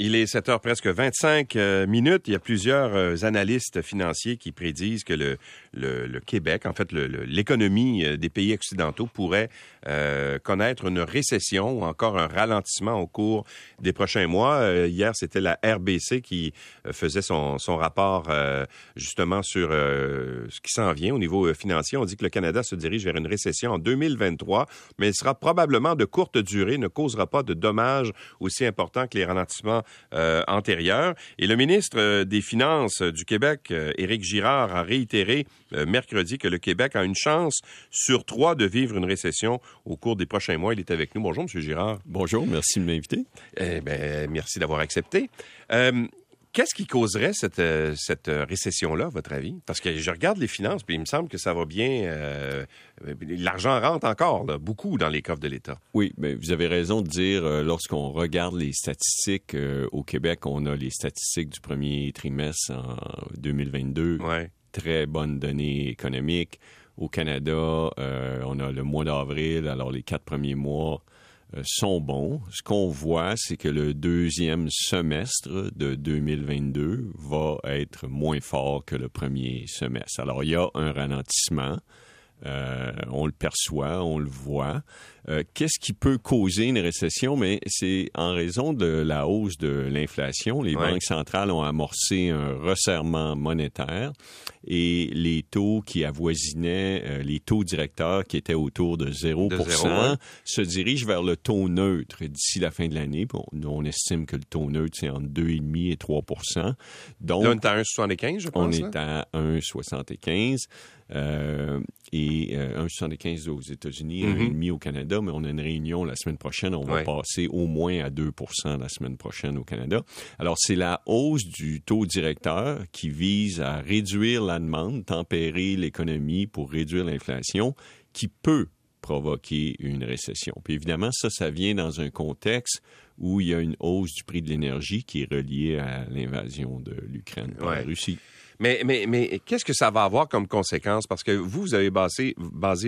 Il est 7 heures presque 25 euh, minutes. Il y a plusieurs euh, analystes financiers qui prédisent que le, le, Québec, en fait, l'économie euh, des pays occidentaux pourrait connaître une récession ou encore un ralentissement au cours des prochains mois. hier, c'était la RBC qui faisait son, son rapport justement sur ce qui s'en vient au niveau financier. On dit que le Canada se dirige vers une récession en 2023, mais elle sera probablement de courte durée, ne causera pas de dommages aussi importants que les ralentissements euh, antérieure. Et le ministre euh, des Finances du Québec, euh, Éric Girard, a réitéré mercredi que le Québec a une chance sur trois de vivre une récession au cours des prochains mois. Il est avec nous. Bonjour, M. Girard. Bonjour, merci de m'inviter. Eh bien, merci d'avoir accepté. Qu'est-ce qui causerait cette, euh, cette euh, récession-là, à votre avis? Parce que je regarde les finances, puis il me semble que ça va bien. Euh, l'argent rentre encore, beaucoup dans les coffres de l'État. Oui, mais vous avez raison de dire, lorsqu'on regarde les statistiques au Québec, on a les statistiques du premier trimestre en 2022. Ouais. Très bonnes données économiques. Au Canada, on a le mois d'avril, alors les quatre premiers mois sont bons. Ce qu'on voit, c'est que le deuxième semestre de 2022 va être moins fort que le premier semestre. Alors, il y a un ralentissement. Euh, on le perçoit, on le voit. Euh, qu'est-ce qui peut causer une récession? Mais c'est en raison de la hausse de l'inflation. Les banques centrales ont amorcé un resserrement monétaire et les taux qui avoisinaient, euh, les taux directeurs qui étaient autour de 0%, se dirigent vers le taux neutre d'ici la fin de l'année. on estime que le taux neutre, c'est entre 2,5 et 3 Donc, Là, on est à 1,75, je pense. On est à 1,75. Euh, et 1,75 aux États-Unis, 1,5 mm-hmm. au Canada mais on a une réunion la semaine prochaine. On va passer au moins à 2 la semaine prochaine au Canada. Alors, c'est la hausse du taux directeur qui vise à réduire la demande, tempérer l'économie pour réduire l'inflation, qui peut provoquer une récession. Puis évidemment, ça, ça vient dans un contexte où il y a une hausse du prix de l'énergie qui est reliée à l'invasion de l'Ukraine par la Russie. Mais, qu'est-ce que ça va avoir comme conséquence? Parce que vous, vous avez basé,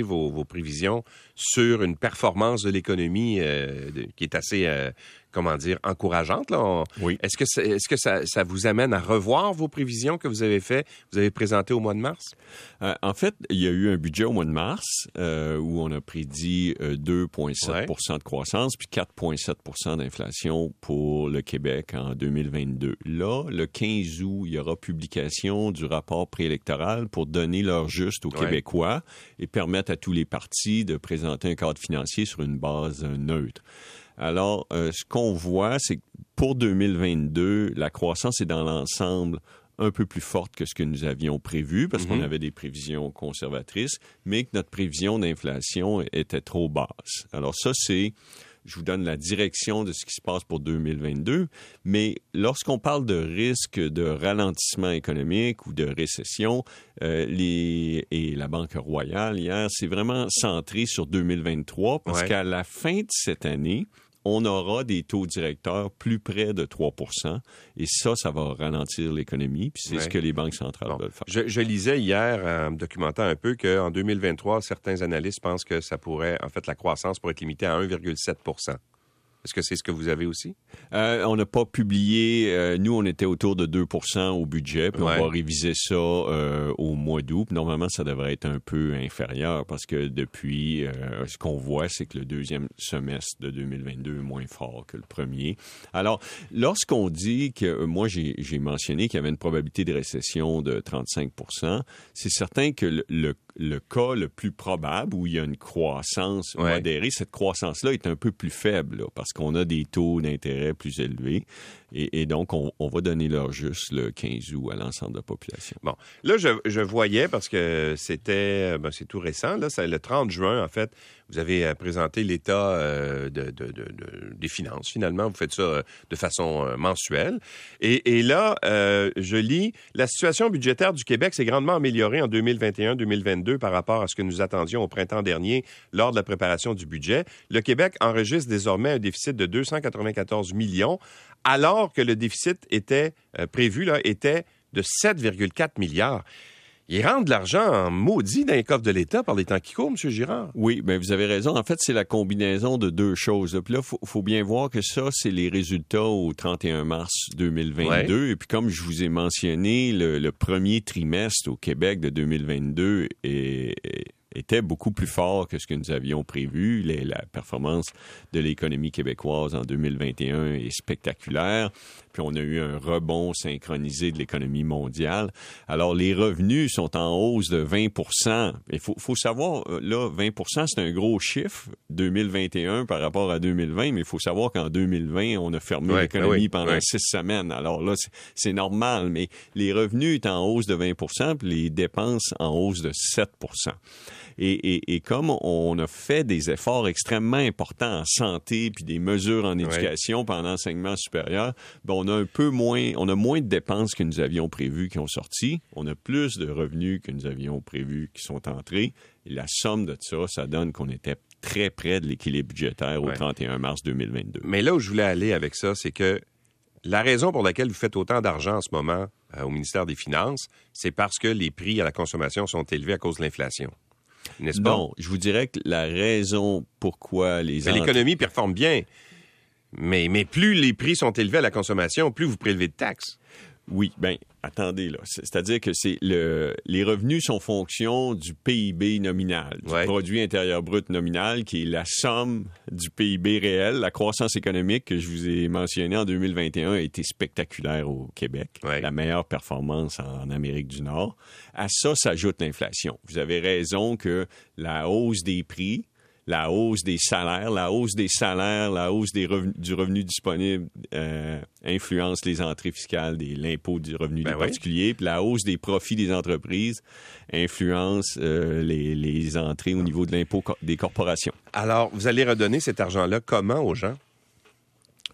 vos prévisions sur une performance de l'économie euh, qui est assez euh, comment dire, encourageante. Là. Oui. Est-ce que, est-ce que ça, ça, vous amène à revoir vos prévisions que vous avez fait, vous avez présentées au mois de mars? Euh, en fait, il y a eu un budget au mois de mars euh, où on a prédit 2,7% euh, de croissance puis 4,7% d'inflation pour le Québec en 2022. Là, le 15 août, il y aura publication du rapport préélectoral pour donner l'heure juste aux Québécois et permettre à tous les partis de présenter un cadre financier sur une base neutre. Alors, euh, ce qu'on voit, c'est que pour 2022, la croissance est dans l'ensemble un peu plus forte que ce que nous avions prévu parce qu'on mhm. avait des prévisions conservatrices, mais que notre prévision d'inflation était trop basse. Alors ça, c'est je vous donne la direction de ce qui se passe pour 2022, mais lorsqu'on parle de risque de ralentissement économique ou de récession, euh, les, et la Banque royale hier, c'est vraiment centré sur 2023 parce qu'à la fin de cette année, on aura des taux directeurs plus près de 3% et ça, ça va ralentir l'économie, puis c'est ce que les banques centrales veulent faire. Je, lisais hier, en me documentant un peu, qu'en 2023, certains analystes pensent que ça pourrait, en fait, la croissance pourrait être limitée à 1,7 est-ce que c'est ce que vous avez aussi? Euh, on n'a pas publié. Euh, nous, on était autour de 2% au budget, puis on va réviser ça euh, au mois d'août. Normalement, ça devrait être un peu inférieur parce que depuis, ce qu'on voit, c'est que le deuxième semestre de 2022 est moins fort que le premier. Alors, lorsqu'on dit que, moi, j'ai mentionné qu'il y avait une probabilité de récession de 35% c'est certain que le, le, cas le plus probable où il y a une croissance modérée, cette croissance-là est un peu plus faible parce qu'on a des taux d'intérêt plus élevés. Et, donc, on, va donner l'heure juste le 15 août à l'ensemble de la population. Bon. Là, je, voyais, parce que c'était, ben, c'est tout récent, là, c'est le 30 juin, en fait, vous avez euh, présenté l'état euh, de, des finances, finalement. Vous faites ça euh, de façon mensuelle. Et, là, je lis, la situation budgétaire du Québec s'est grandement améliorée en 2021-2022 par rapport à ce que nous attendions au printemps dernier lors de la préparation du budget. Le Québec enregistre désormais un déficit de 294 millions, alors que le déficit était prévu là, était de 7,4 milliards ils rendent de l'argent en maudit dans les coffres de l'État par les temps qui courent, M. Girard. Oui, bien, vous avez raison. En fait, c'est la combinaison de deux choses. Puis là, il faut, bien voir que ça, c'est les résultats au 31 mars 2022. Et puis, comme je vous ai mentionné, le, premier trimestre au Québec de 2022 est était beaucoup plus fort que ce que nous avions prévu. la performance de l'économie québécoise en 2021 est spectaculaire. Puis on a eu un rebond synchronisé de l'économie mondiale. Alors les revenus sont en hausse de 20% Il faut, faut savoir, euh, là, 20% c'est un gros chiffre, 2021 par rapport à 2020, mais il faut savoir qu'en 2020, on a fermé l'économie ben pendant six semaines. Alors là, c'est normal, mais les revenus sont en hausse de 20% puis les dépenses en hausse de 7 et, comme on a fait des efforts extrêmement importants en santé puis des mesures en éducation pendant l'enseignement supérieur, ben on a un peu moins, on a moins de dépenses que nous avions prévues qui ont sorti. On a plus de revenus que nous avions prévus qui sont entrés. Et la somme de ça, ça donne qu'on était très près de l'équilibre budgétaire au 31 mars 2022. Mais là où je voulais aller avec ça, c'est que la raison pour laquelle vous faites autant d'argent en ce moment euh, au ministère des Finances, c'est parce que les prix à la consommation sont élevés à cause de l'inflation n'est-ce pas? Non, je vous dirais que la raison pourquoi les... L'économie performe bien, mais, mais plus les prix sont élevés à la consommation, plus vous prélevez de taxes. Oui, ben attendez là, c'est-à-dire que c'est le les revenus sont fonction du PIB nominal, du produit intérieur brut nominal qui est la somme du PIB réel, la croissance économique que je vous ai mentionné en 2021 a été spectaculaire au Québec, la meilleure performance en Amérique du Nord. À ça s'ajoute l'inflation. Vous avez raison que la hausse des prix la hausse des salaires, la hausse des salaires, la hausse des du revenu disponible euh, influence les entrées fiscales de l'impôt du revenu ben des particuliers, puis la hausse des profits des entreprises influence euh, les, les entrées au niveau de l'impôt des corporations. Alors, vous allez redonner cet argent-là comment aux gens?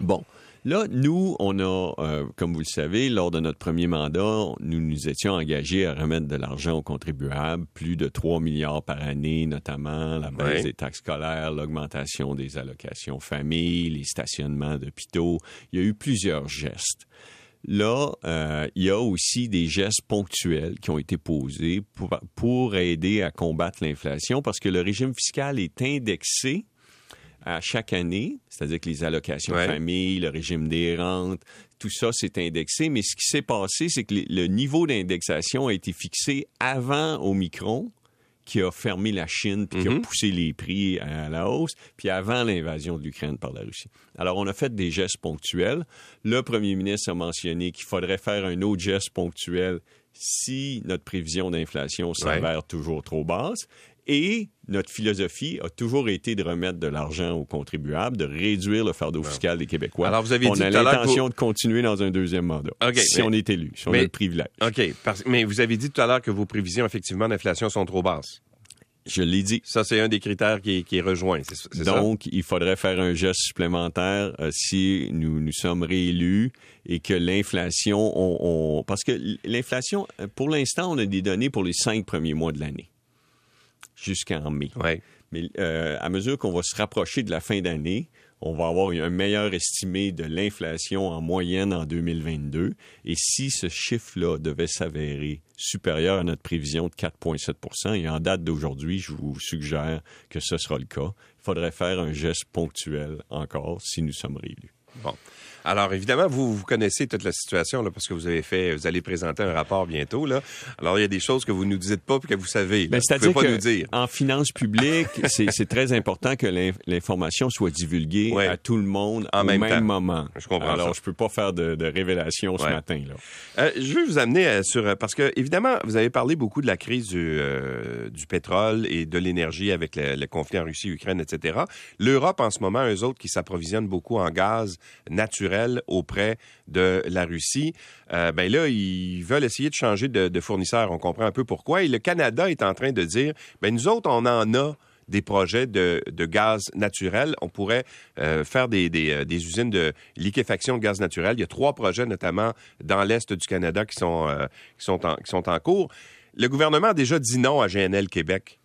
Bon, Là, nous, on a, euh, comme vous le savez, lors de notre premier mandat, nous nous étions engagés à remettre de l'argent aux contribuables, plus de 3 milliards par année, notamment la baisse des taxes scolaires, l'augmentation des allocations famille, les stationnements d'hôpitaux. Il y a eu plusieurs gestes. Là, euh, il y a aussi des gestes ponctuels qui ont été posés pour, pour aider à combattre l'inflation parce que le régime fiscal est indexé à chaque année, c'est-à-dire que les allocations famille, le régime des rentes, tout ça s'est indexé. Mais ce qui s'est passé, c'est que le niveau d'indexation a été fixé avant Omicron, qui a fermé la Chine puis qui a mhm. poussé les prix à la hausse, puis avant l'invasion de l'Ukraine par la Russie. Alors, on a fait des gestes ponctuels. Le premier ministre a mentionné qu'il faudrait faire un autre geste ponctuel si notre prévision d'inflation s'avère toujours trop basse. Et notre philosophie a toujours été de remettre de l'argent aux contribuables, de réduire le fardeau fiscal des Québécois. Alors, vous avez on a l'intention de continuer dans un deuxième mandat, si on est élu, si on a le privilège. OK, mais vous avez dit tout à l'heure que vos prévisions, effectivement, d'inflation sont trop basses. Je l'ai dit. Ça, c'est un des critères qui est, rejoint. Donc, il faudrait faire un geste supplémentaire euh, si nous nous sommes réélus et que l'inflation, on, parce que l'inflation, pour l'instant, on a des données pour les cinq premiers mois de l'année jusqu'en mai. Mais euh, à mesure qu'on va se rapprocher de la fin d'année, on va avoir un meilleur estimé de l'inflation en moyenne en 2022. Et si ce chiffre-là devait s'avérer supérieur à notre prévision de 4,7% et en date d'aujourd'hui, je vous suggère que ce sera le cas, il faudrait faire un geste ponctuel encore si nous sommes réélus. Bon. Alors, évidemment, vous, vous connaissez toute la situation, là, parce que vous avez fait, vous allez présenter un rapport bientôt, là. Alors, il y a des choses que vous ne nous dites pas puis que vous savez. Ben, c'est-à-dire nous dire. En finances publiques, c'est très important que l'information soit divulguée à tout le monde en au même, moment. Je comprends Alors, je peux pas faire de, de révélation ce matin, là. Euh, je veux vous amener euh, sur, euh, parce que, évidemment, vous avez parlé beaucoup de la crise du, du pétrole et de l'énergie avec le, le, conflit en Russie, Ukraine, etc. L'Europe, en ce moment, eux autres qui s'approvisionnent beaucoup en gaz naturel, auprès de la Russie. Euh, ben là, ils veulent essayer de changer de, fournisseur. On comprend un peu pourquoi. Et le Canada est en train de dire, ben nous autres, on en a des projets de, gaz naturel. On pourrait euh, faire des, euh, des, usines de liquéfaction de gaz naturel. Il y a trois projets, notamment dans l'Est du Canada, qui sont, qui, sont en, qui sont en cours. Le gouvernement a déjà dit non à GNL Québec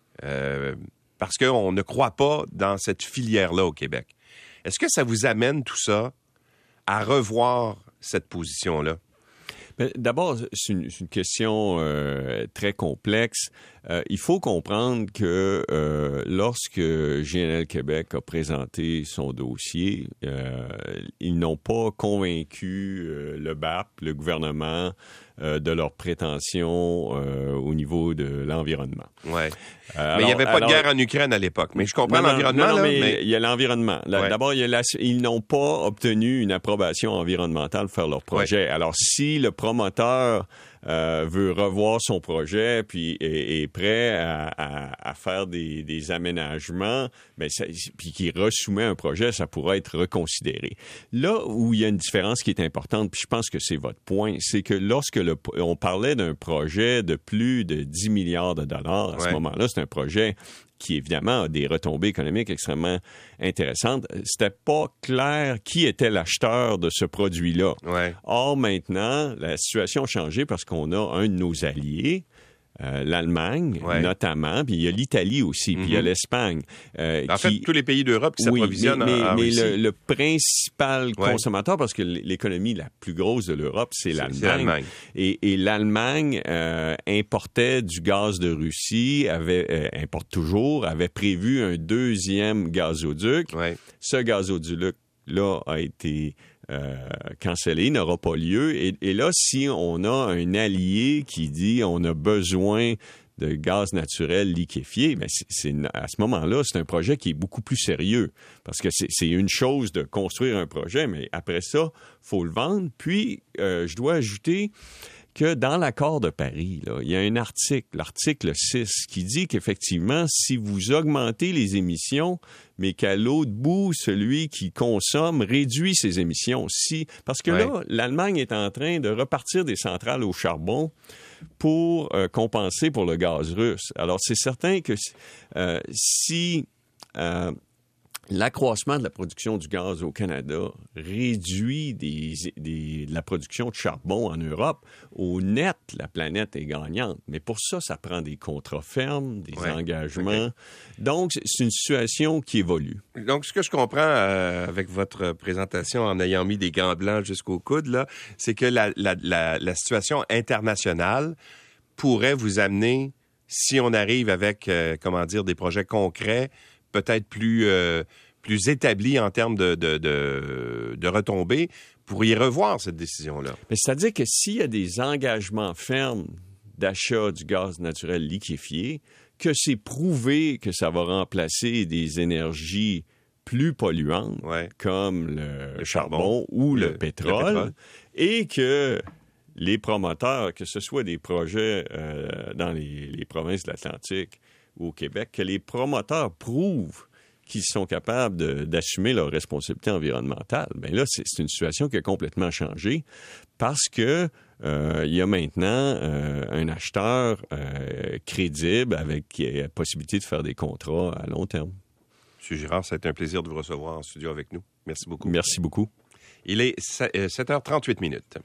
parce qu'on ne croit pas dans cette filière-là au Québec. Est-ce que ça vous amène tout ça à revoir cette position-là? D'abord, c'est une, question euh, très complexe. Euh, il faut comprendre que euh, lorsque GNL Québec a présenté son dossier, ils n'ont pas convaincu le BAP, le gouvernement, de leurs prétentions au niveau de l'environnement. Ouais. mais il n'y avait pas de guerre en Ukraine à l'époque. Mais je comprends l'environnement. Non, mais, il y a l'environnement. D'abord, ils n'ont pas obtenu une approbation environnementale pour faire leur projet. Alors, si le promoteur euh, veut revoir son projet puis est, prêt à, faire des, aménagements, ben puis qui resoumet un projet, ça pourrait être reconsidéré. Là où il y a une différence qui est importante, puis je pense que c'est votre point, c'est que lorsque le, on parlait d'un projet de plus de 10 milliards de dollars à ce moment-là, c'est un projet qui évidemment a des retombées économiques extrêmement intéressantes, c'était pas clair qui était l'acheteur de ce produit-là. Or, maintenant, la situation a changé parce qu'on a un de nos alliés, euh, l'Allemagne notamment, puis il y a l'Italie aussi, puis il y a mhm. l'Espagne. Euh, en fait, tous les pays d'Europe qui s'approvisionnent mais, en, mais, mais le, principal consommateur, parce que l'économie la plus grosse de l'Europe, c'est l'Allemagne. Et, et l'Allemagne euh, importait du gaz de Russie, avait importe toujours, avait prévu un deuxième gazoduc. Ce gazoduc là a été euh, cancellé, n'aura pas lieu. Et, là, si on a un allié qui dit on a besoin de gaz naturel liquéfié, mais ben, c'est, à ce moment-là, c'est un projet qui est beaucoup plus sérieux. Parce que c'est, une chose de construire un projet, mais après ça, faut le vendre. Puis, euh, je dois ajouter que dans l'accord de Paris, il y a un article, l'article 6, qui dit qu'effectivement, si vous augmentez les émissions, mais qu'à l'autre bout, celui qui consomme réduit ses émissions. Si, parce que là, l'Allemagne est en train de repartir des centrales au charbon pour euh, compenser pour le gaz russe. Alors, c'est certain que euh, si euh, l'accroissement de la production du gaz au Canada réduit des, la production de charbon en Europe, au net, la planète est gagnante. Mais pour ça, ça prend des contrats fermes, des engagements. Donc, c'est une situation qui évolue. Donc, ce que je comprends euh, avec votre présentation en ayant mis des gants blancs jusqu'au coude, là, c'est que la, la, la, situation internationale pourrait vous amener, si on arrive avec, euh, comment dire, des projets concrets, peut-être plus, euh, plus établi en termes de, de, de, retombées, pourriez revoir cette décision-là. C'est-à-dire que s'il y a des engagements fermes d'achat du gaz naturel liquéfié, que c'est prouvé que ça va remplacer des énergies plus polluantes comme le, charbon, ou le, pétrole, et que les promoteurs, que ce soit des projets euh, dans les, les provinces de l'Atlantique au Québec, que les promoteurs prouvent qu'ils sont capables d'assumer leurs responsabilités environnementales. Bien là, c'est une situation qui a complètement changé parce que euh, il y a maintenant euh, un acheteur euh, crédible avec la possibilité de faire des contrats à long terme. M. Girard, ça a été un plaisir de vous recevoir en studio avec nous. Merci beaucoup. Merci beaucoup. Il est 7h38 minutes.